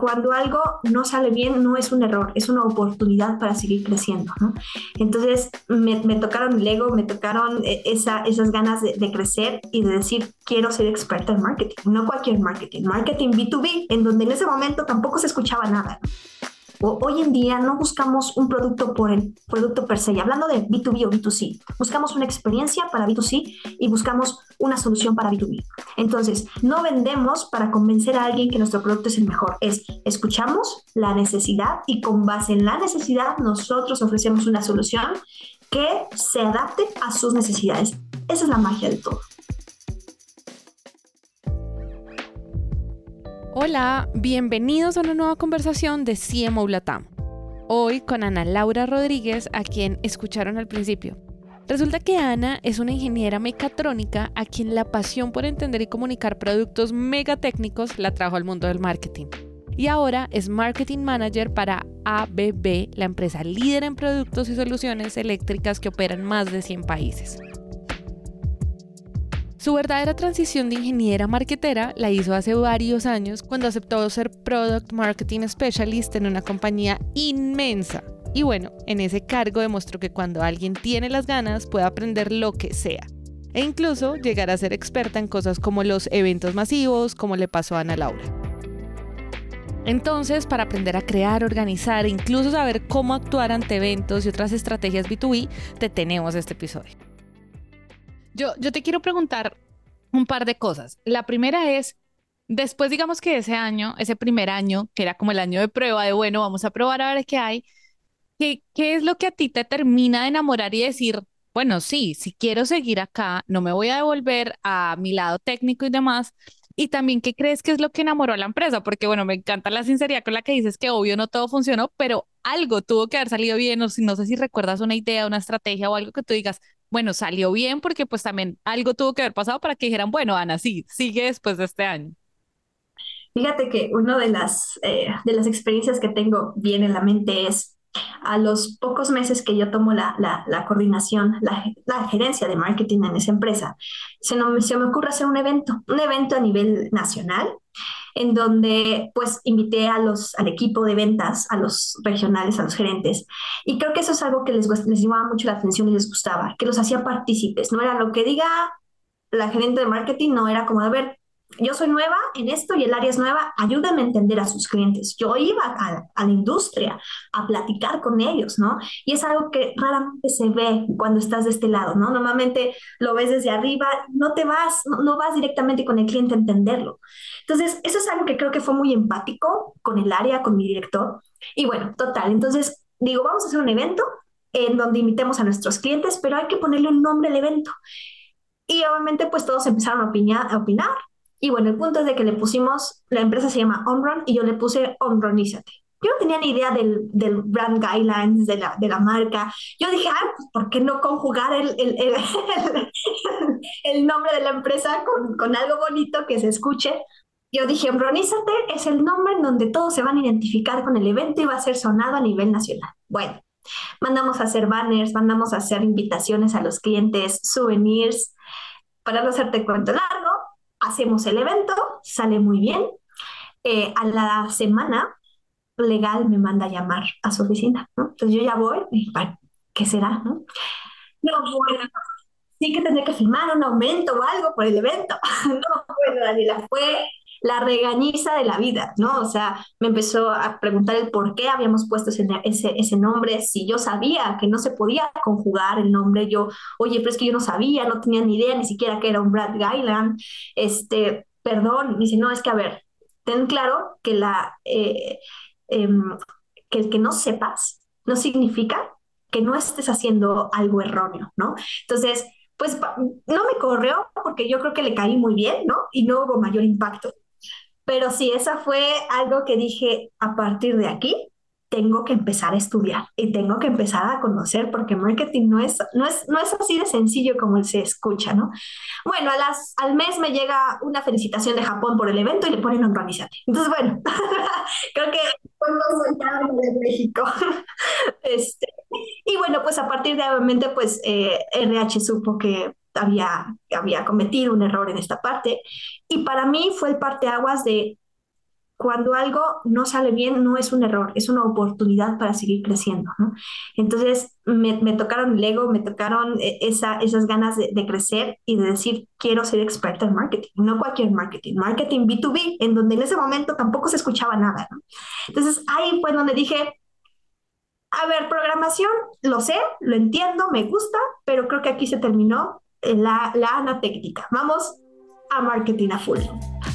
cuando algo no sale bien, no es un error, es una oportunidad para seguir creciendo, ¿no? Entonces, me, tocaron el ego, me tocaron eh, esa, esas ganas de, de, crecer y de decir, quiero ser experta en marketing, no cualquier marketing, marketing B2B, en donde en ese momento tampoco se escuchaba nada. ¿no? Hoy en día no buscamos un producto por el producto per se, hablando de B2B o B2C, buscamos una experiencia para B2C y buscamos una solución para B2B. Entonces, no vendemos para convencer a alguien que nuestro producto es el mejor, es escuchamos la necesidad y con base en la necesidad nosotros ofrecemos una solución que se adapte a sus necesidades. Esa es la magia de todo. Hola, bienvenidos a una nueva conversación de CMO Latam. Hoy con Ana Laura Rodríguez, a quien escucharon al principio. Resulta que Ana es una ingeniera mecatrónica a quien la pasión por entender y comunicar productos megatécnicos la trajo al mundo del marketing. Y ahora es Marketing Manager para ABB, la empresa líder en productos y soluciones eléctricas que operan en más de 100 países. Su verdadera transición de ingeniera marketera la hizo hace varios años cuando aceptó ser Product Marketing Specialist en una compañía inmensa. Y bueno, en ese cargo demostró que cuando alguien tiene las ganas puede aprender lo que sea. E incluso llegar a ser experta en cosas como los eventos masivos, como le pasó a Ana Laura. Entonces, para aprender a crear, organizar e incluso saber cómo actuar ante eventos y otras estrategias B2B, te tenemos este episodio. Yo, te quiero preguntar un par de cosas. La primera es, después digamos que ese año, ese primer año, que era como el año de prueba de, bueno, vamos a probar a ver qué hay, ¿qué, qué es lo que a ti te termina de enamorar y decir, bueno, sí, si quiero seguir acá, no me voy a devolver a mi lado técnico y demás? Y también, ¿qué crees que es lo que enamoró a la empresa? Porque, bueno, me encanta la sinceridad con la que dices que obvio no todo funcionó, pero algo tuvo que haber salido bien, o si no sé si recuerdas una idea, una estrategia o algo que tú digas, bueno, salió bien porque pues también algo tuvo que haber pasado para que dijeran, bueno, Ana, sí, sigue después de este año. Fíjate que una de las, eh, de las experiencias que tengo bien en la mente es a los pocos meses que yo tomo la, la, coordinación, la, gerencia de marketing en esa empresa, se, no, se me ocurre hacer un evento, un evento a nivel nacional en donde pues invité a los, al equipo de ventas, a los regionales, a los gerentes. Y creo que eso es algo que les, les llamaba mucho la atención y les gustaba, que los hacía partícipes. No era lo que diga la gerente de marketing, no era como, a ver, yo soy nueva en esto y el área es nueva, ayúdame a entender a sus clientes. Yo iba a, la industria a platicar con ellos, ¿no? Y es algo que raramente se ve cuando estás de este lado, ¿no? Normalmente lo ves desde arriba, no te vas, no, vas directamente con el cliente a entenderlo. Entonces, eso es algo que creo que fue muy empático con el área, con mi director. Y bueno, total, entonces digo, vamos a hacer un evento en donde invitemos a nuestros clientes, pero hay que ponerle un nombre al evento. Y obviamente pues todos empezaron a opinar, a opinar y bueno, el punto es de que le pusimos, la empresa se llama Omron y yo le puse Omronízate. Yo no tenía ni idea del, del brand guidelines de la, de la marca. Yo dije, ah, pues, ¿por qué no conjugar el, el, el, el nombre de la empresa con, con, algo bonito que se escuche? Yo dije, Omronízate es el nombre en donde todos se van a identificar con el evento y va a ser sonado a nivel nacional. Bueno, mandamos a hacer banners, mandamos a hacer invitaciones a los clientes, souvenirs. Para no hacerte cuento largo, hacemos el evento, sale muy bien. Eh, a la semana, legal me manda a llamar a su oficina. Entonces yo ya voy, y, ¿qué será, no? No, bueno, sí que tendré que firmar un aumento o algo por el evento. no, bueno, Daniela, fue la regañiza de la vida, ¿no? O sea, me empezó a preguntar el por qué habíamos puesto ese, ese, ese, nombre, si yo sabía que no se podía conjugar el nombre, yo, oye, pero es que yo no sabía, no tenía ni idea ni siquiera que era un Brad Gailand, este, perdón, dice, no, es que a ver, ten claro que, la, eh, em, que el que no sepas no significa que no estés haciendo algo erróneo, ¿no? Entonces, pues no me corrió porque yo creo que le caí muy bien, ¿no? Y no hubo mayor impacto. Pero sí, esa fue algo que dije, a partir de aquí, tengo que empezar a estudiar y tengo que empezar a conocer porque marketing no es, no es, no es así de sencillo como se escucha, ¿no? Bueno, a las, al mes me llega una felicitación de Japón por el evento y le ponen organizate. Entonces, bueno, creo que más de México. este, y bueno, pues a partir de obviamente, pues RH eh, supo que había, había cometido un error en esta parte. Y para mí fue el parteaguas de, cuando algo no sale bien, no es un error, es una oportunidad para seguir creciendo, ¿no? Entonces, me, me tocaron el ego, me tocaron eh, esa, esas ganas de, de, crecer y de decir, quiero ser experta en marketing, no cualquier marketing, marketing B2B, en donde en ese momento tampoco se escuchaba nada, ¿no? Entonces, ahí fue donde dije, a ver, programación, lo sé, lo entiendo, me gusta, pero creo que aquí se terminó la, la ana técnica. Vamos a marketing a full.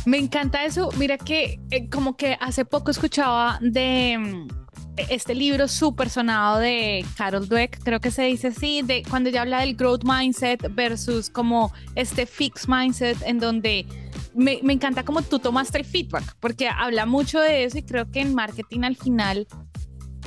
Me encanta eso. Mira que eh, como que hace poco escuchaba de mm, este libro súper sonado de Carol Dweck, creo que se dice así, de cuando ella habla del growth mindset versus como este fixed mindset en donde me, me encanta como tú tomaste el feedback, porque habla mucho de eso y creo que en marketing al final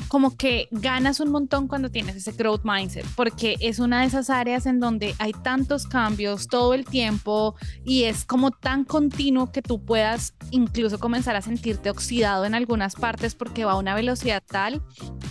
como que ganas un montón cuando tienes ese growth mindset, porque es una de esas áreas en donde hay tantos cambios todo el tiempo y es como tan continuo que tú puedas incluso comenzar a sentirte oxidado en algunas partes porque va a una velocidad tal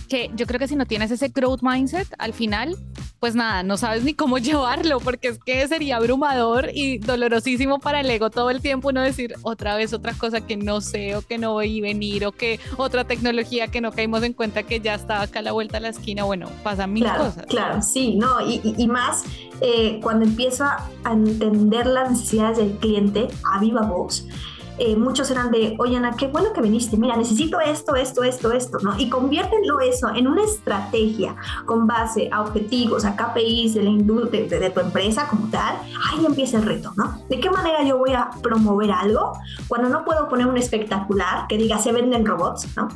que yo creo que si no tienes ese growth mindset, al final pues nada, no sabes ni cómo llevarlo, porque es que sería abrumador y dolorosísimo para el ego todo el tiempo uno decir otra vez otra cosa que no sé o que no voy a venir o que otra tecnología que no caímos en cuenta que ya estaba acá a la vuelta a la esquina. Bueno, pasan mil cosas. Claro, sí, no, y, y, más eh, cuando empiezo a entender las necesidades del cliente a viva voz eh, muchos eran de, oye Ana, qué bueno que viniste, mira, necesito esto, esto, esto, esto, ¿no? Y conviértenlo eso en una estrategia con base a objetivos, a KPIs de, la de, de, tu empresa como tal, ahí empieza el reto, ¿no? ¿De qué manera yo voy a promover algo cuando no puedo poner un espectacular que diga se venden robots, ¿no?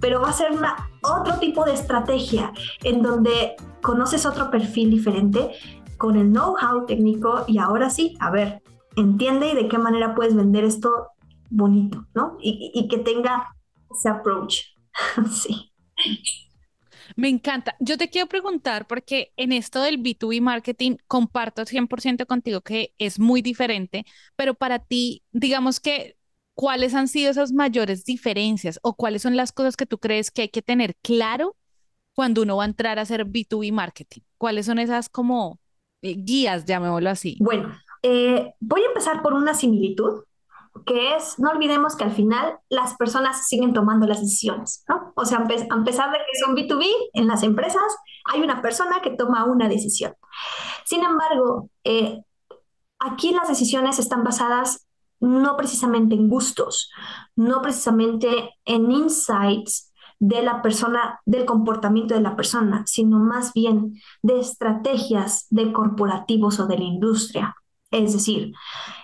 Pero va a ser una, otro tipo de estrategia en donde conoces otro perfil diferente con el know-how técnico y ahora sí, a ver, entiende de qué manera puedes vender esto bonito, ¿no? Y, que tenga ese approach. sí. Me encanta. Yo te quiero preguntar, porque en esto del B2B marketing comparto 100% contigo que es muy diferente, pero para ti, digamos que, ¿cuáles han sido esas mayores diferencias o cuáles son las cosas que tú crees que hay que tener claro cuando uno va a entrar a hacer B2B marketing? ¿Cuáles son esas como eh, guías, llamémoslo así? Bueno, eh, voy a empezar por una similitud que es, no olvidemos que al final las personas siguen tomando las decisiones, ¿no? O sea, a pesar de que es un B2B, en las empresas hay una persona que toma una decisión. Sin embargo, eh, aquí las decisiones están basadas no precisamente en gustos, no precisamente en insights de la persona, del comportamiento de la persona, sino más bien de estrategias de corporativos o de la industria. Es decir,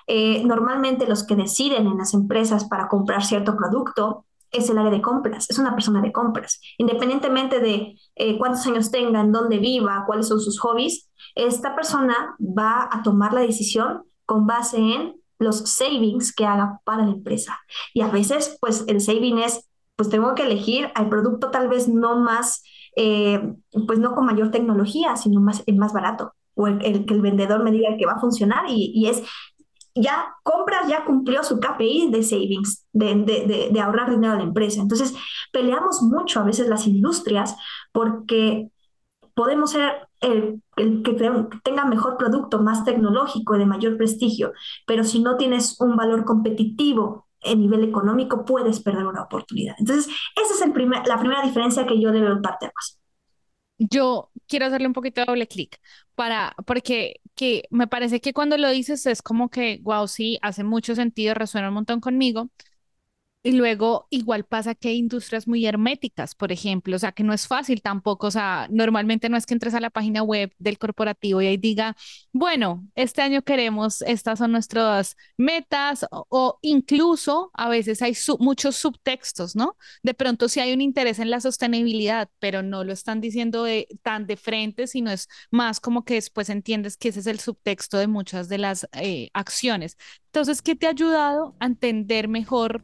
eh, normalmente los que deciden en las empresas para comprar cierto producto es el área de compras, es una persona de compras. Independientemente de eh, cuántos años tenga, en dónde viva, cuáles son sus hobbies, esta persona va a tomar la decisión con base en los savings que haga para la empresa. Y a veces, pues el saving es, pues tengo que elegir al producto tal vez no más, eh, pues no con mayor tecnología, sino más, más barato o el, que el vendedor me diga que va a funcionar y, y, es ya compras, ya cumplió su KPI de savings, de, de, de, ahorrar dinero a la empresa. Entonces, peleamos mucho a veces las industrias porque podemos ser el, el, que tenga mejor producto, más tecnológico, de mayor prestigio, pero si no tienes un valor competitivo en nivel económico, puedes perder una oportunidad. Entonces, esa es el primer, la primera diferencia que yo debo partirnos yo quiero hacerle un poquito de doble clic para, porque que me parece que cuando lo dices es como que, wow, sí, hace mucho sentido, resuena un montón conmigo, y luego igual pasa que hay industrias muy herméticas, por ejemplo, o sea, que no es fácil tampoco, o sea, normalmente no es que entres a la página web del corporativo y ahí diga, bueno, este año queremos, estas son nuestras metas o, incluso a veces hay muchos subtextos, ¿no? De pronto sí hay un interés en la sostenibilidad, pero no lo están diciendo tan de frente, sino es más como que después entiendes que ese es el subtexto de muchas de las eh, acciones. Entonces, ¿qué te ha ayudado a entender mejor?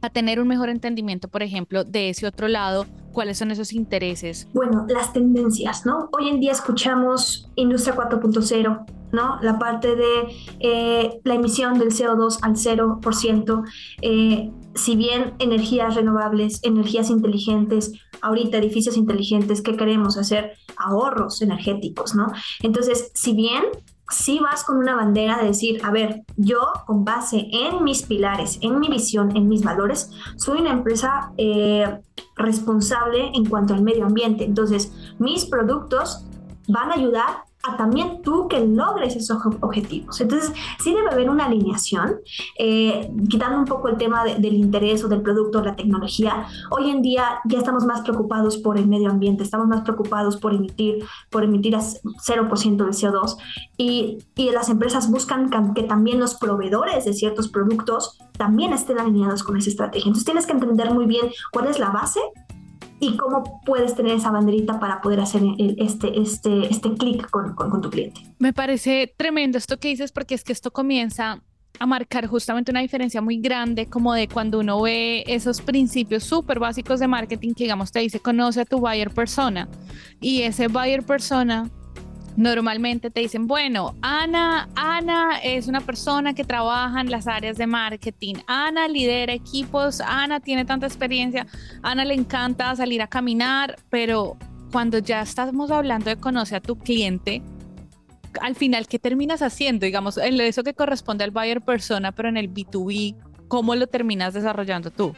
A tener un mejor entendimiento, por ejemplo, de ese otro lado, cuáles son esos intereses? Bueno, las tendencias, ¿no? Hoy en día escuchamos Industria 4.0, ¿no? La parte de eh, la emisión del CO2 al 0%, eh, si bien energías renovables, energías inteligentes, ahorita edificios inteligentes, ¿qué queremos hacer? Ahorros energéticos, ¿no? Entonces, si bien si vas con una bandera de decir, a ver, yo con base en mis pilares, en mi visión, en mis valores, soy una empresa eh, responsable en cuanto al medio ambiente. Entonces, mis productos van a ayudar también tú que logres esos objetivos. Entonces, sí debe haber una alineación, eh, quitando un poco el tema del interés o del producto o la tecnología. Hoy en día ya estamos más preocupados por el medio ambiente, estamos más preocupados por emitir, por emitir a 0% de CO2 y, y las empresas buscan que también los proveedores de ciertos productos también estén alineados con esa estrategia. Entonces, tienes que entender muy bien cuál es la base y cómo puedes tener esa banderita para poder hacer este, este, este clic con, con, tu cliente. Me parece tremendo esto que dices porque es que esto comienza a marcar justamente una diferencia muy grande como de cuando uno ve esos principios súper básicos de marketing que digamos te dice conoce a tu buyer persona y ese buyer persona Normalmente te dicen, bueno, Ana, Ana es una persona que trabaja en las áreas de marketing. Ana lidera equipos, Ana tiene tanta experiencia, Ana le encanta salir a caminar, pero cuando ya estamos hablando de conocer a tu cliente, al final, ¿qué terminas haciendo? Digamos, en eso que corresponde al buyer persona, pero en el B2B, ¿cómo lo terminas desarrollando tú?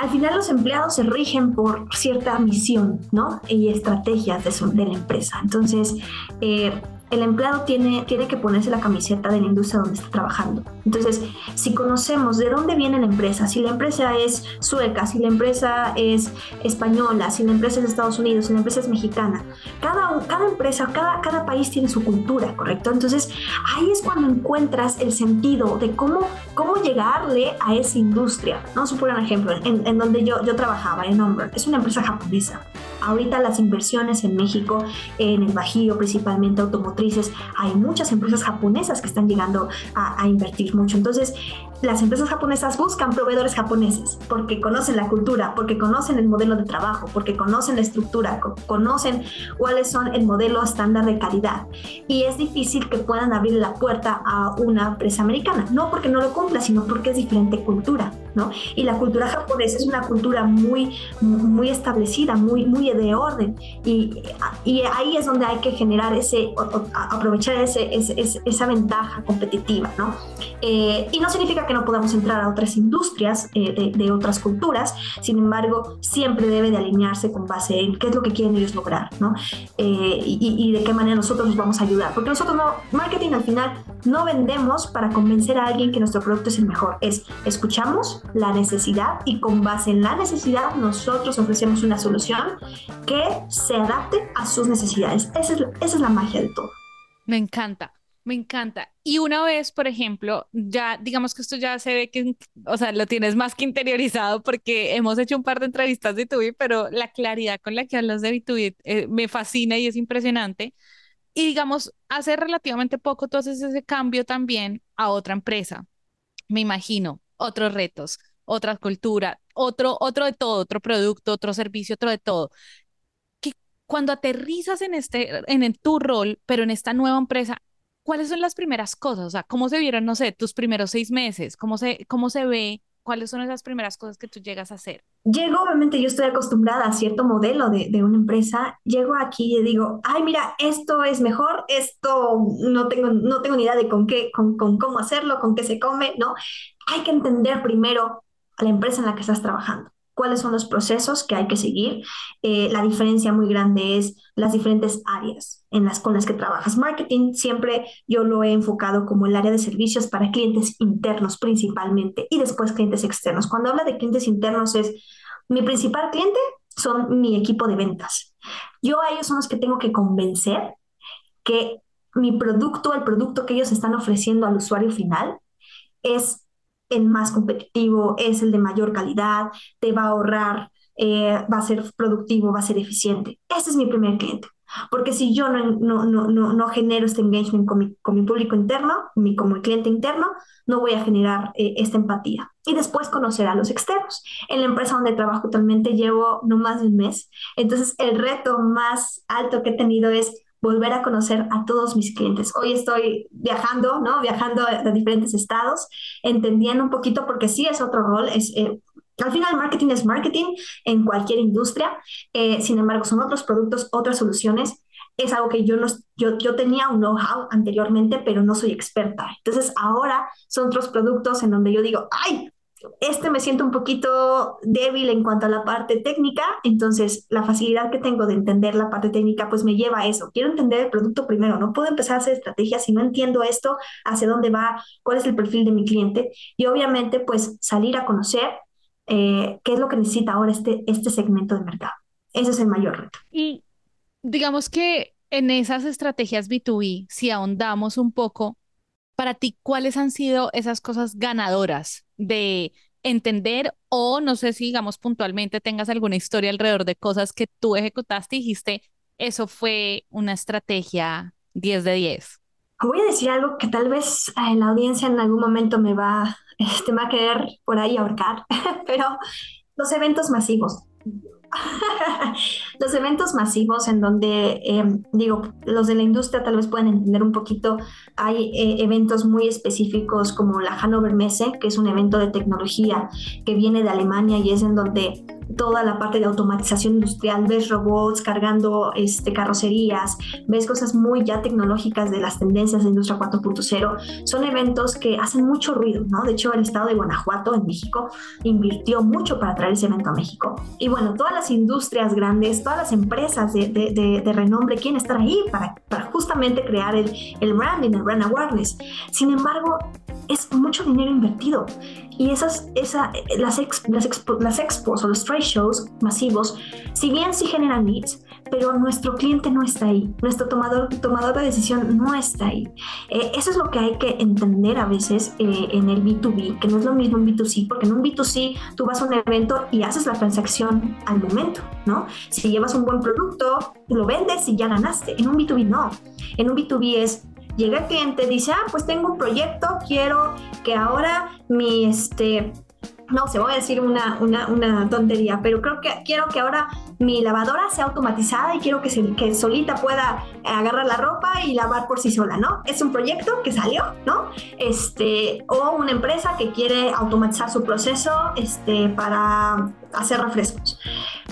Al final los empleados se rigen por cierta misión, ¿no? Y estrategias de, de la empresa. Entonces, eh, el empleado tiene, tiene que ponerse la camiseta de la industria donde está trabajando. Entonces, si conocemos de dónde viene la empresa, si la empresa es sueca, si la empresa es española, si la empresa es de Estados Unidos, si la empresa es mexicana, cada, cada empresa, cada, cada país tiene su cultura, ¿correcto? Entonces, ahí es cuando encuentras el sentido de cómo, cómo llegarle a esa industria. Vamos a poner un ejemplo, en, en donde yo, yo trabajaba, en Umber, es una empresa japonesa. Ahorita las inversiones en México, en el Bajío, principalmente automotrices, hay muchas empresas japonesas que están llegando a, invertir mucho. Entonces, las empresas japonesas buscan proveedores japoneses porque conocen la cultura, porque conocen el modelo de trabajo, porque conocen la estructura, conocen cuáles son el modelo estándar de calidad. Y es difícil que puedan abrir la puerta a una empresa americana, no porque no lo cumpla, sino porque es diferente cultura, ¿no? Y la cultura japonesa es una cultura muy, muy establecida, muy, muy de orden. Y, y ahí es donde hay que generar ese, aprovechar ese, esa ventaja competitiva, ¿no? Eh, y no significa que no podamos entrar a otras industrias eh, de, otras culturas, sin embargo, siempre debe de alinearse con base en qué es lo que quieren ellos lograr, ¿no? Eh, y, de qué manera nosotros nos vamos a ayudar. Porque nosotros no, marketing al final no vendemos para convencer a alguien que nuestro producto es el mejor, es escuchamos la necesidad y con base en la necesidad nosotros ofrecemos una solución que se adapte a sus necesidades. Esa es, esa es la magia de todo. Me encanta. Me encanta. Y una vez, por ejemplo, ya digamos que esto ya se ve que, o sea, lo tienes más que interiorizado porque hemos hecho un par de entrevistas de B2B, pero la claridad con la que hablas de B2B eh, me fascina y es impresionante. Y digamos, hace relativamente poco tú haces ese cambio también a otra empresa. Me imagino, otros retos, otra cultura, otro, otro de todo, otro producto, otro servicio, otro de todo. Cuando aterrizas en este, en tu rol, pero en esta nueva empresa, ¿cuáles son las primeras cosas? O sea, ¿cómo se vieron, no sé, tus primeros seis meses? ¿Cómo se, cómo se ve? ¿Cuáles son esas primeras cosas que tú llegas a hacer? Llego, obviamente yo estoy acostumbrada a cierto modelo de, de una empresa, llego aquí y digo, ay, mira, esto es mejor, esto no tengo, no tengo ni idea de con qué, con, con cómo hacerlo, con qué se come, ¿no? Hay que entender primero a la empresa en la que estás trabajando cuáles son los procesos que hay que seguir. Eh, la diferencia muy grande es las diferentes áreas en las con las que trabajas. Marketing siempre yo lo he enfocado como el área de servicios para clientes internos principalmente y después clientes externos. Cuando habla de clientes internos es mi principal cliente son mi equipo de ventas. Yo a ellos son los que tengo que convencer que mi producto, el producto que ellos están ofreciendo al usuario final es el más competitivo, es el de mayor calidad, te va a ahorrar, eh, va a ser productivo, va a ser eficiente. Ese es mi primer cliente. Porque si yo no, no, no, no, genero este engagement con mi, con mi público interno, mi, como mi cliente interno, no voy a generar eh, esta empatía. Y después conocer a los externos. En la empresa donde trabajo actualmente llevo no más de un mes. Entonces, el reto más alto que he tenido es volver a conocer a todos mis clientes. Hoy estoy viajando, ¿no? Viajando a, diferentes estados, entendiendo un poquito, porque sí es otro rol, es... Eh, al final, marketing es marketing en cualquier industria, eh, sin embargo, son otros productos, otras soluciones. es algo que yo, no, yo, yo tenía un know-how anteriormente, pero no soy experta. Entonces ahora son otros productos en donde yo digo, ay, este me siento un poquito débil en cuanto a la parte técnica, entonces la facilidad que tengo de entender la parte técnica pues me lleva a eso. Quiero entender el producto primero, no puedo empezar a hacer estrategias si no entiendo esto, hacia dónde va, cuál es el perfil de mi cliente y obviamente pues salir a conocer eh, qué es lo que necesita ahora este, este segmento de mercado. Ese es el mayor reto. Y digamos que en esas estrategias B2B, si ahondamos un poco, para ti, ¿cuáles han sido esas cosas ganadoras de entender o no sé si, digamos, puntualmente tengas alguna historia alrededor de cosas que tú ejecutaste y dijiste, eso fue una estrategia 10 de 10? Voy a decir algo que tal vez eh, la audiencia en algún momento me va, este, va a querer por ahí ahorcar, pero los eventos masivos. los eventos masivos en donde, em, digo, los de la industria tal vez pueden entender un poquito, hay eh, eventos muy específicos como la Hannover Messe, que es un evento de tecnología que viene de Alemania y es en donde toda la parte de automatización industrial, ves robots cargando este, carrocerías, ves cosas muy ya tecnológicas de las tendencias de industria 4.0. Son eventos que hacen mucho ruido, ¿no? De hecho, el estado de Guanajuato, en México, invirtió mucho para traer ese evento a México. Y bueno, todas las industrias grandes, todas las empresas de, renombre quieren estar ahí para, justamente crear el, el branding, el brand awareness. Sin embargo, es mucho dinero invertido. Y esas, esa, las, las, las expos o los trade shows masivos, si bien sí generan leads, pero nuestro cliente no está ahí, nuestro tomador, tomador de decisión no está ahí. Eh, eso es lo que hay que entender a veces eh, en el B2B, que no es lo mismo en B2C, porque en un B2C tú vas a un evento y haces la transacción al momento, ¿no? Si llevas un buen producto, lo vendes y ya ganaste. En un B2B no. En un B2B es llega el cliente, dice, ah, pues tengo un proyecto, quiero que ahora mi, este, no se voy a decir una, una, una, tontería, pero creo que quiero que ahora mi lavadora sea automatizada y quiero que, se, que solita pueda agarrar la ropa y lavar por sí sola, ¿no? Es un proyecto que salió, ¿no? Este, o una empresa que quiere automatizar su proceso este, para hacer refrescos.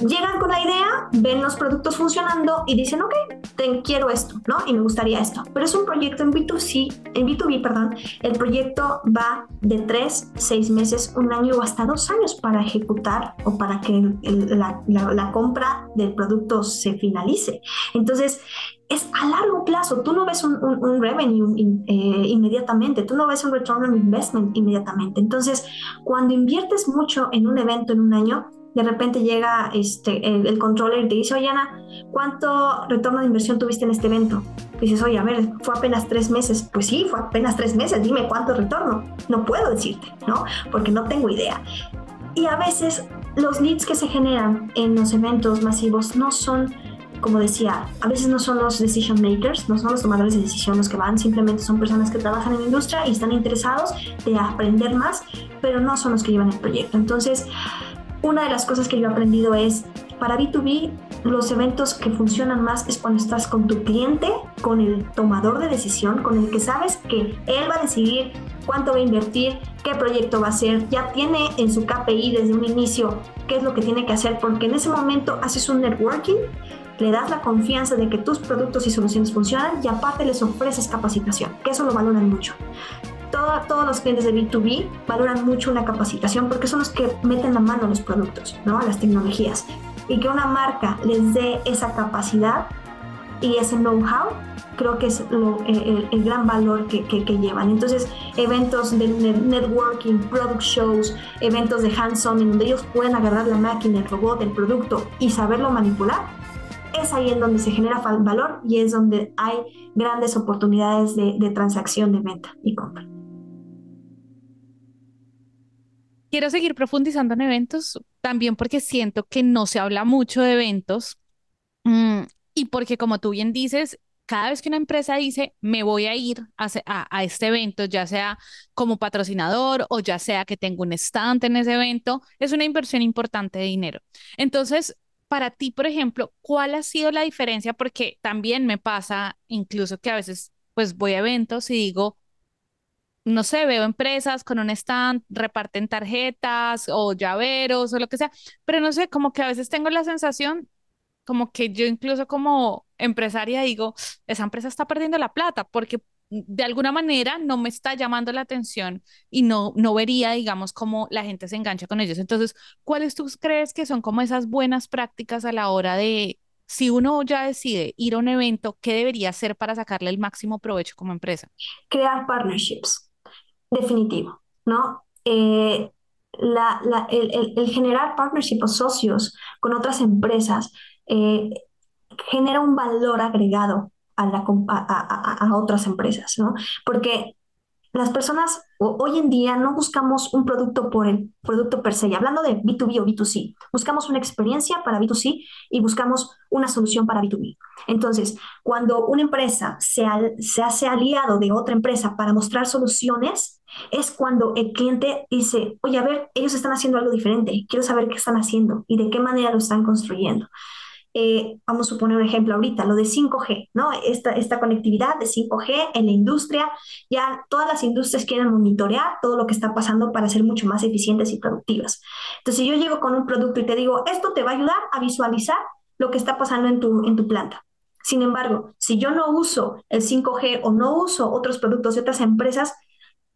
Llegan con la idea, ven los productos funcionando y dicen, ok, te, quiero esto, ¿no? Y me gustaría esto. Pero es un proyecto en B2C, en B2B, perdón. El proyecto va de tres, seis meses, un año o hasta dos años para ejecutar o para que la, la compra del producto se finalice. Entonces, es a largo plazo. Tú no ves un, un, revenue eh, inmediatamente, tú no ves un return on investment inmediatamente. Entonces, cuando inviertes mucho en un evento en un año, de repente llega este, el, controller y te dice, oye Ana, ¿cuánto retorno de inversión tuviste en este evento? dices, oye, a ver, fue apenas tres meses. Pues sí, fue apenas tres meses, dime cuánto retorno. No puedo decirte, ¿no? Porque no tengo idea. Y a veces los leads que se generan en los eventos masivos no son como decía, a veces no son los decision makers, no son los tomadores de decisión los que van, simplemente son personas que trabajan en la industria y están interesados de aprender más, pero no son los que llevan el proyecto. Entonces, una de las cosas que yo he aprendido es, para B2B, los eventos que funcionan más es cuando estás con tu cliente, con el tomador de decisión, con el que sabes que él va a decidir cuánto va a invertir, qué proyecto va a hacer, ya tiene en su KPI desde un inicio qué es lo que tiene que hacer, porque en ese momento haces un networking le das la confianza de que tus productos y soluciones funcionan y aparte les ofreces capacitación, que eso lo valoran mucho. Todos los clientes de B2B valoran mucho una capacitación porque son los que meten la mano a los productos, ¿no? a las tecnologías. Y que una marca les dé esa capacidad y ese know-how, creo que es el, gran valor que, llevan. Entonces, eventos de networking, product shows, eventos de hands-on, en donde ellos pueden agarrar la máquina, el robot, el producto y saberlo manipular, es ahí en donde se genera valor y es donde hay grandes oportunidades de, transacción, de venta y compra. Quiero seguir profundizando en eventos también porque siento que no se habla mucho de eventos mm, y porque como tú bien dices, cada vez que una empresa dice, me voy a ir a, a, este evento, ya sea como patrocinador o ya sea que tengo un stand en ese evento, es una inversión importante de dinero. Entonces, para ti, por ejemplo, ¿cuál ha sido la diferencia? Porque también me pasa incluso que a veces pues voy a eventos y digo, no sé, veo empresas con un stand, reparten tarjetas o llaveros o lo que sea, pero no sé, como que a veces tengo la sensación como que yo incluso como empresaria digo, esa empresa está perdiendo la plata porque de alguna manera no me está llamando la atención y no, no vería, digamos, cómo la gente se engancha con ellos. Entonces, ¿cuáles tú crees que son como esas buenas prácticas a la hora de, si uno ya decide ir a un evento, qué debería hacer para sacarle el máximo provecho como empresa? Crear partnerships, definitivo, ¿no? Eh, la, el, el, generar partnerships o socios con otras empresas eh, genera un valor agregado a, otras empresas, ¿no? Porque las personas hoy en día no buscamos un producto por el producto per se, hablando de B2B o B2C, buscamos una experiencia para B2C y buscamos una solución para B2B. Entonces, cuando una empresa se, se hace aliado de otra empresa para mostrar soluciones, es cuando el cliente dice, oye, a ver, ellos están haciendo algo diferente, quiero saber qué están haciendo y de qué manera lo están construyendo. Eh, vamos a poner un ejemplo ahorita, lo de 5G, ¿no? Esta, esta conectividad de 5G en la industria, ya todas las industrias quieren monitorear todo lo que está pasando para ser mucho más eficientes y productivas. Entonces, si yo llego con un producto y te digo, esto te va a ayudar a visualizar lo que está pasando en tu, en tu planta. Sin embargo, si yo no uso el 5G o no uso otros productos de otras empresas,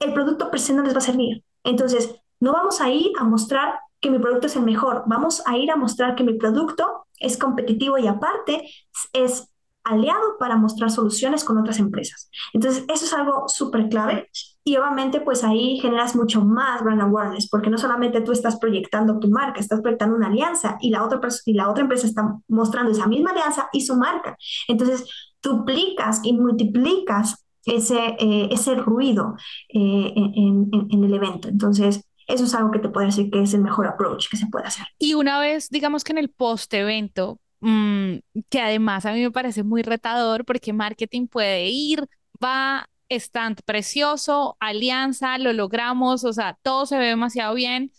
el producto presente no les va a servir. Entonces, no vamos a ir a mostrar que mi producto es el mejor, vamos a ir a mostrar que mi producto es competitivo y aparte es aliado para mostrar soluciones con otras empresas. Entonces, eso es algo súper clave y obviamente pues ahí generas mucho más brand awareness porque no solamente tú estás proyectando tu marca, estás proyectando una alianza y la otra, y la otra empresa está mostrando esa misma alianza y su marca. Entonces, duplicas y multiplicas ese, eh, ese ruido eh, en, el evento. Entonces, eso es algo que te puedo decir que es el mejor approach que se puede hacer. Y una vez, digamos que en el post-evento, mm, que además a mí me parece muy retador porque marketing puede ir, va, stand precioso, alianza, lo logramos, o sea, todo se ve demasiado bien,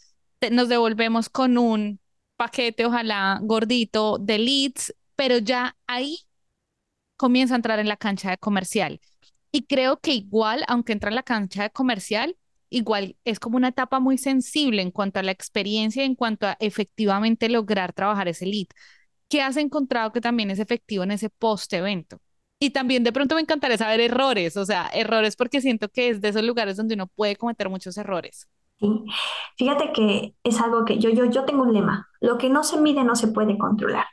nos devolvemos con un paquete, ojalá gordito, de leads, pero ya ahí comienza a entrar en la cancha de comercial. Y creo que igual, aunque entra en la cancha de comercial, igual es como una etapa muy sensible en cuanto a la experiencia, en cuanto a efectivamente lograr trabajar ese lead. ¿Qué has encontrado que también es efectivo en ese post-evento? Y también de pronto me encantaría saber errores, o sea, errores porque siento que es de esos lugares donde uno puede cometer muchos errores. Sí. Fíjate que es algo que yo, yo, yo tengo un lema, lo que no se mide no se puede controlar.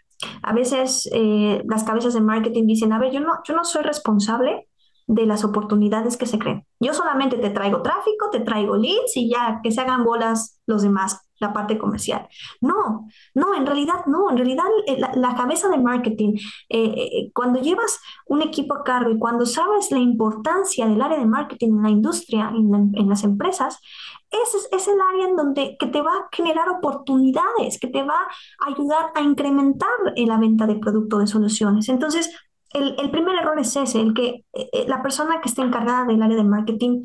A veces eh, las cabezas de marketing dicen, a ver, yo no, yo no soy responsable de las oportunidades que se creen. Yo solamente te traigo tráfico, te traigo leads y ya que se hagan bolas los demás, la parte comercial. No, no, en realidad no, en realidad eh, la, cabeza de marketing, eh, eh, cuando llevas un equipo a cargo y cuando sabes la importancia del área de marketing en la industria, en, las empresas, ese es, el área en donde que te va a generar oportunidades, que te va a ayudar a incrementar la venta de productos, de soluciones. Entonces, el, primer error es ese, el que eh, eh, la persona que está encargada del área de marketing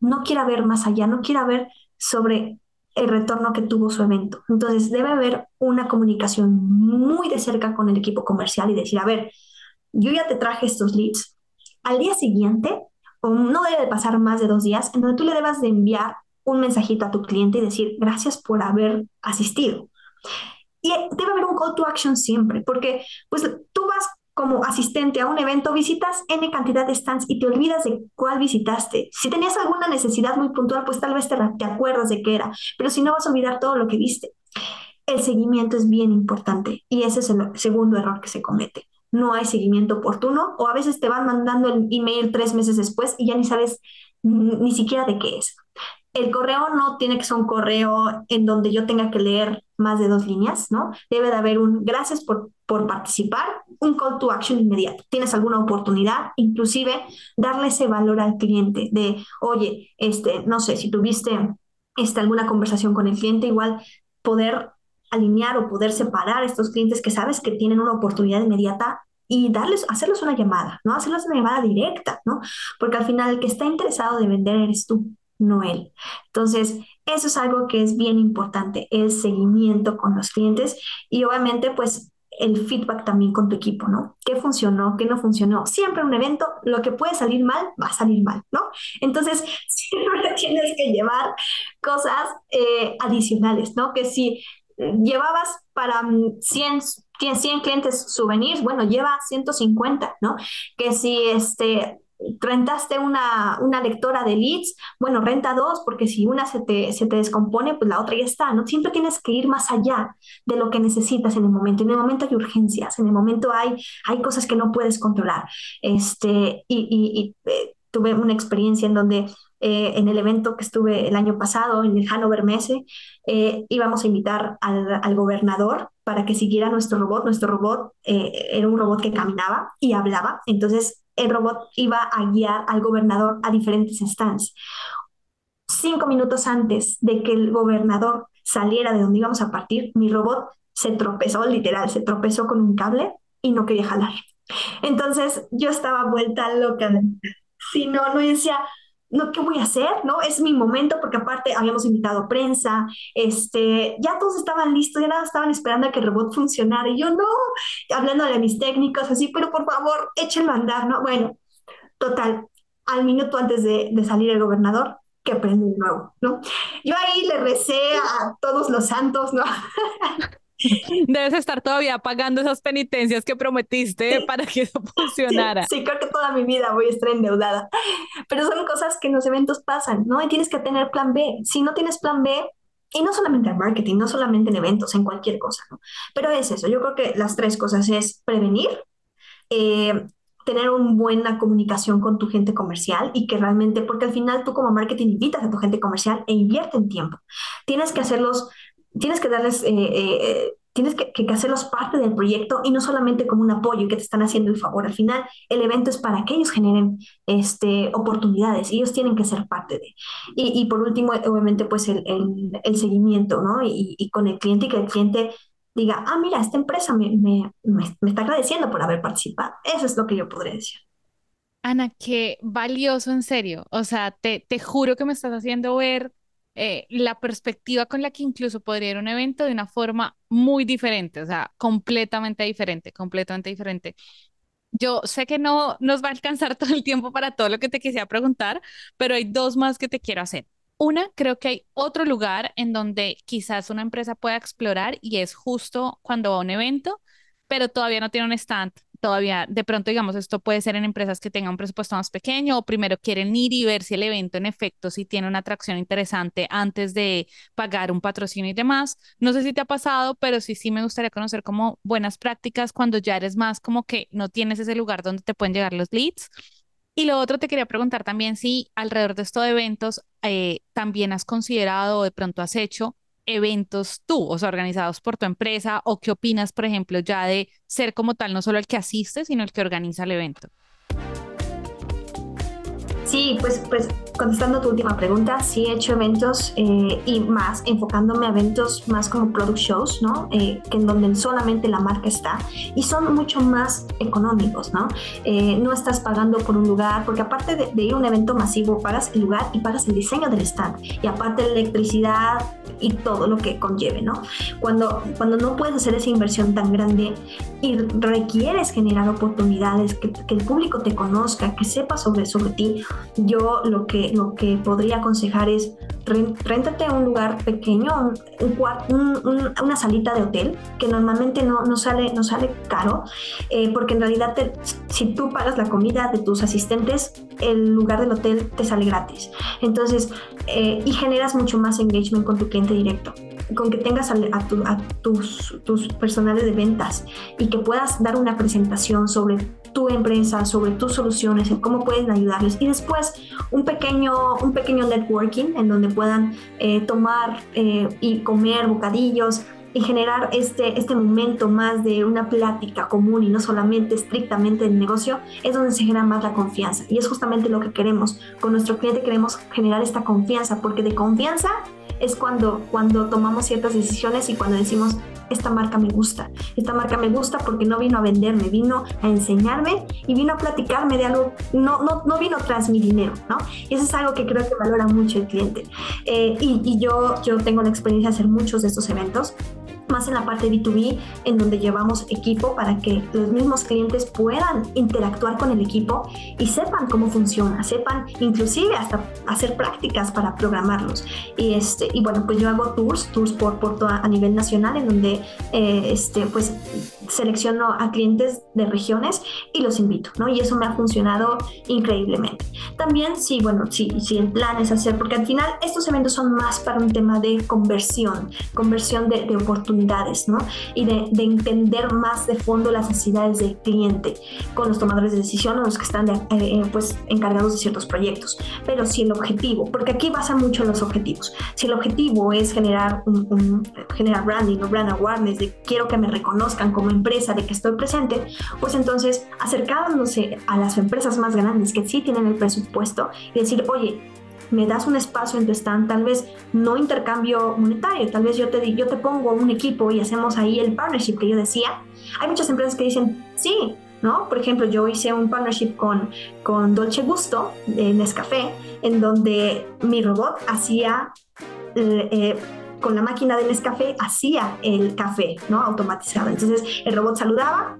no quiera ver más allá, no quiera ver sobre el retorno que tuvo su evento. Entonces debe haber una comunicación muy de cerca con el equipo comercial y decir, a ver, yo ya te traje estos leads. Al día siguiente, o no debe pasar más de dos días, en donde tú le debas de enviar un mensajito a tu cliente y decir, gracias por haber asistido. Y debe haber un call to action siempre, porque pues tú vas como asistente a un evento, visitas N cantidad de stands y te olvidas de cuál visitaste. Si tenías alguna necesidad muy puntual, pues tal vez te, te acuerdas de qué era, pero si no vas a olvidar todo lo que viste. El seguimiento es bien importante y ese es el segundo error que se comete. No hay seguimiento oportuno o a veces te van mandando el email tres meses después y ya ni sabes ni siquiera de qué es. El correo no tiene que ser un correo en donde yo tenga que leer más de dos líneas, ¿no? Debe de haber un gracias por, por participar, un call to action inmediato. Tienes alguna oportunidad, inclusive darle ese valor al cliente de, oye, este, no sé, si tuviste este, alguna conversación con el cliente, igual poder alinear o poder separar estos clientes que sabes que tienen una oportunidad inmediata y darles, hacerles una llamada, ¿no? Hacerles una llamada directa, ¿no? Porque al final el que está interesado de vender eres tú no él. Entonces, eso es algo que es bien importante, el seguimiento con los clientes y obviamente pues el feedback también con tu equipo, ¿no? ¿Qué funcionó? ¿Qué no funcionó? Siempre un evento, lo que puede salir mal, va a salir mal, ¿no? Entonces, siempre tienes que llevar cosas eh, adicionales, ¿no? Que si llevabas para 100 mm, tienes 100 clientes souvenirs, bueno, lleva 150, ¿no? Que si este, rentaste una, una lectora de leads, bueno, renta dos, porque si una se te, se te descompone, pues la otra ya está, ¿no? Siempre tienes que ir más allá de lo que necesitas en el momento. En el momento hay urgencias, en el momento hay, hay cosas que no puedes controlar. Este, y, y, eh, tuve una experiencia en donde eh, en el evento que estuve el año pasado, en el Hanover Messe, eh, íbamos a invitar al, al, gobernador para que siguiera nuestro robot. Nuestro robot era un robot que caminaba y hablaba. Entonces el robot iba a guiar al gobernador a diferentes stands. Cinco minutos antes de que el gobernador saliera de donde íbamos a partir, mi robot se tropezó, literal, se tropezó con un cable y no quería jalar. Entonces yo estaba vuelta loca. Si no, no decía, no, ¿qué voy a hacer? ¿No? Es mi momento porque aparte habíamos invitado prensa, este, ya todos estaban listos, ya nada estaban esperando a que el robot funcionara y yo no, hablando de mis técnicos, así, pero por favor, échenlo a andar, ¿no? Bueno, total, al minuto antes de, salir el gobernador, que prende de nuevo, ¿no? Yo ahí le recé a todos los santos, ¿no? Debes estar todavía pagando esas penitencias que prometiste para que eso funcionara. Sí, creo que toda mi vida voy a estar endeudada. Pero son cosas que en los eventos pasan, ¿no? Y tienes que tener plan B. Si no tienes plan B, y no solamente en marketing, no solamente en eventos, en cualquier cosa, ¿no? Pero es eso, yo creo que las tres cosas es prevenir, eh, tener una buena comunicación con tu gente comercial y que realmente, porque al final tú como marketing invitas a tu gente comercial e invierte en tiempo. Tienes que hacerlos tienes que darles, eh, eh, tienes que, que, hacerlos parte del proyecto y no solamente como un apoyo y que te están haciendo el favor. Al final, el evento es para que ellos generen este, oportunidades, ellos tienen que ser parte de. Y, y por último, obviamente, pues el, el, el seguimiento, ¿no? Y, y, con el cliente y que el cliente diga, ah, mira, esta empresa me, me, me, me está agradeciendo por haber participado. Eso es lo que yo podría decir. Ana, qué valioso, en serio. O sea, te, te juro que me estás haciendo ver eh, la perspectiva con la que incluso podría ir un evento de una forma muy diferente, o sea, completamente diferente, completamente diferente. Yo sé que no nos va a alcanzar todo el tiempo para todo lo que te quisiera preguntar, pero hay dos más que te quiero hacer. Una, creo que hay otro lugar en donde quizás una empresa pueda explorar y es justo cuando va a un evento, pero todavía no tiene un stand, todavía, de pronto, digamos, esto puede ser en empresas que tengan un presupuesto más pequeño o primero quieren ir y ver si el evento en efecto sí tiene una atracción interesante antes de pagar un patrocinio y demás. No sé si te ha pasado, pero sí, sí me gustaría conocer como buenas prácticas cuando ya eres más como que no tienes ese lugar donde te pueden llegar los leads. Y lo otro te quería preguntar también si alrededor de estos eventos eh, también has considerado o de pronto has hecho eventos tú, o sea, organizados por tu empresa, o qué opinas, por ejemplo, ya de ser como tal no solo el que asiste, sino el que organiza el evento? Sí, pues, pues contestando tu última pregunta, sí he hecho eventos eh, y más enfocándome a eventos más como product shows, ¿no? Eh, que en donde solamente la marca está y son mucho más económicos, ¿no? Eh, no estás pagando por un lugar, porque aparte de, de, ir a un evento masivo, pagas el lugar y pagas el diseño del stand y aparte la electricidad y todo lo que conlleve, ¿no? Cuando, cuando no puedes hacer esa inversión tan grande y requieres generar oportunidades, que, que el público te conozca, que sepa sobre, sobre ti, yo lo que lo que podría aconsejar es réntate un lugar pequeño, un, una salita de hotel, que normalmente no, no, sale, no sale caro, eh, porque en realidad si tú pagas la comida de tus asistentes, el lugar del hotel te sale gratis. Entonces, eh, y generas mucho más engagement con tu cliente directo con que tengas a, tus, personales de ventas y que puedas dar una presentación sobre tu empresa, sobre tus soluciones, en cómo pueden ayudarles. Y después un pequeño, un pequeño networking en donde puedan eh, tomar eh, y comer bocadillos y generar este, este momento más de una plática común y no solamente estrictamente del negocio, es donde se genera más la confianza. Y es justamente lo que queremos. Con nuestro cliente queremos generar esta confianza, porque de confianza es cuando, cuando tomamos ciertas decisiones y cuando decimos, esta marca me gusta, esta marca me gusta porque no vino a venderme, vino a enseñarme y vino a platicarme de algo, no, no, no vino tras mi dinero, ¿no? Y eso es algo que creo que valora mucho el cliente. Eh, y, y yo, yo tengo la experiencia de hacer muchos de estos eventos más en la parte B2B, en donde llevamos equipo para que los mismos clientes puedan interactuar con el equipo y sepan cómo funciona, sepan inclusive hasta hacer prácticas para programarlos. Y, este, y bueno, pues yo hago tours, tours por, por a nivel nacional, en donde eh, este, pues selecciono a clientes de regiones y los invito, ¿no? Y eso me ha funcionado increíblemente. También, sí, bueno, sí, sí, el plan es hacer, porque al final estos eventos son más para un tema de conversión, conversión de, de oportunidades, ¿no? Y de, de, entender más de fondo las necesidades del cliente con los tomadores de decisión o los que están, eh, eh, pues, encargados de ciertos proyectos. Pero si el objetivo, porque aquí basa mucho los objetivos, si el objetivo es generar generar branding o brand awareness, de quiero que me reconozcan como empresa, de que estoy presente, pues entonces acercándose a las empresas más grandes que sí tienen el presupuesto y decir, oye, me das un espacio en tu stand, tal vez no intercambio monetario, tal vez yo te, yo te pongo un equipo y hacemos ahí el partnership que yo decía. Hay muchas empresas que dicen, sí, ¿no? Por ejemplo, yo hice un partnership con, con Dolce Gusto de Nescafé, en donde mi robot hacía... Eh, eh con la máquina del Nescafé hacía el café, ¿no? Automatizado. Entonces el robot saludaba,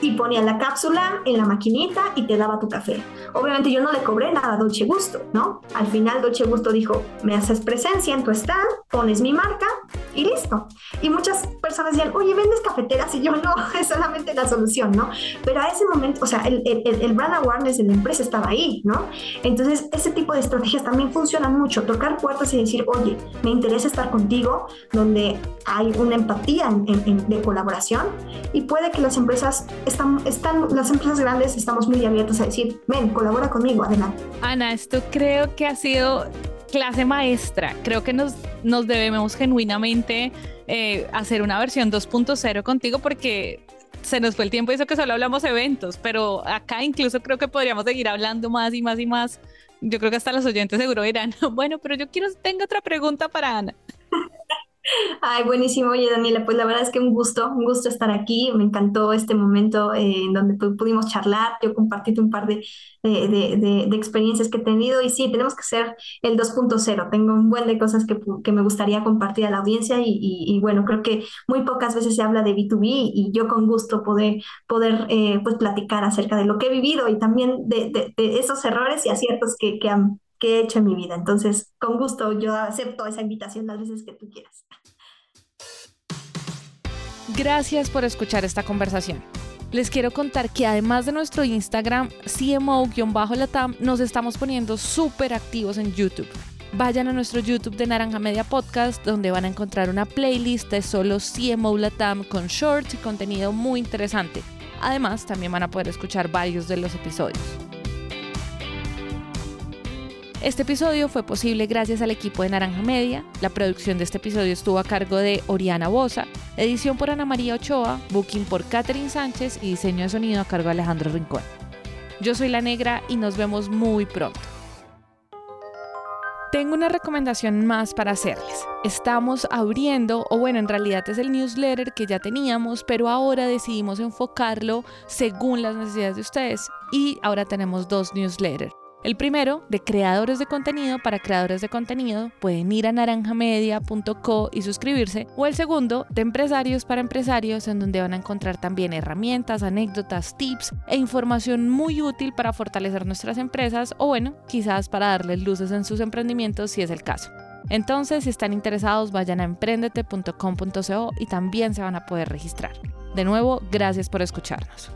y ponía la cápsula en la maquinita y te daba tu café. Obviamente yo no le cobré nada a Dolce Gusto, ¿no? Al final Dolce Gusto dijo, me haces presencia en tu stand, pones mi marca y listo. Y muchas personas decían, oye, ¿vendes cafeteras? Y yo no, es solamente la solución, ¿no? Pero a ese momento, o sea, el, el, el brand awareness de la empresa estaba ahí, ¿no? Entonces, ese tipo de estrategias también funcionan mucho, tocar puertas y decir, oye, me interesa estar contigo, donde hay una empatía en, de colaboración y puede que las empresas están, están, las empresas grandes estamos muy abiertas a decir, ven, colabora conmigo, adelante. Ana, esto creo que ha sido clase maestra. Creo que nos, nos debemos genuinamente eh, hacer una versión 2.0 contigo porque se nos fue el tiempo y eso que solo hablamos eventos, pero acá incluso creo que podríamos seguir hablando más y más y más. Yo creo que hasta los oyentes seguro dirán, bueno, pero yo quiero, tengo otra pregunta para Ana. Ay, buenísimo. Oye, Daniela, pues la verdad es que un gusto, un gusto estar aquí. Me encantó este momento eh, en donde pudimos charlar. Yo compartí un par de, de, de, de, experiencias que he tenido y sí, tenemos que ser el 2.0. Tengo un buen de cosas que, que, me gustaría compartir a la audiencia y, y, bueno, creo que muy pocas veces se habla de B2B y yo con gusto poder, poder eh, pues platicar acerca de lo que he vivido y también de, esos errores y aciertos que, que que he hecho en mi vida. Entonces, con gusto yo acepto esa invitación las veces que tú quieras. Gracias por escuchar esta conversación. Les quiero contar que además de nuestro Instagram CMO-Latam, nos estamos poniendo súper activos en YouTube. Vayan a nuestro YouTube de Naranja Media Podcast, donde van a encontrar una playlist de solo CMO Latam con shorts y contenido muy interesante. Además, también van a poder escuchar varios de los episodios. Este episodio fue posible gracias al equipo de Naranja Media. La producción de este episodio estuvo a cargo de Oriana Bosa, edición por Ana María Ochoa, booking por Catherine Sánchez y diseño de sonido a cargo de Alejandro Rincón. Yo soy La Negra y nos vemos muy pronto. Tengo una recomendación más para hacerles. Estamos abriendo, o bueno, en realidad es el newsletter que ya teníamos, pero ahora decidimos enfocarlo según las necesidades de ustedes y ahora tenemos dos newsletters. El primero, de creadores de contenido para creadores de contenido, pueden ir a naranjamedia.co y suscribirse. O el segundo, de empresarios para empresarios, en donde van a encontrar también herramientas, anécdotas, tips e información muy útil para fortalecer nuestras empresas o bueno, quizás para darles luces en sus emprendimientos si es el caso. Entonces, si están interesados, vayan a emprendete.com.co y también se van a poder registrar. De nuevo, gracias por escucharnos.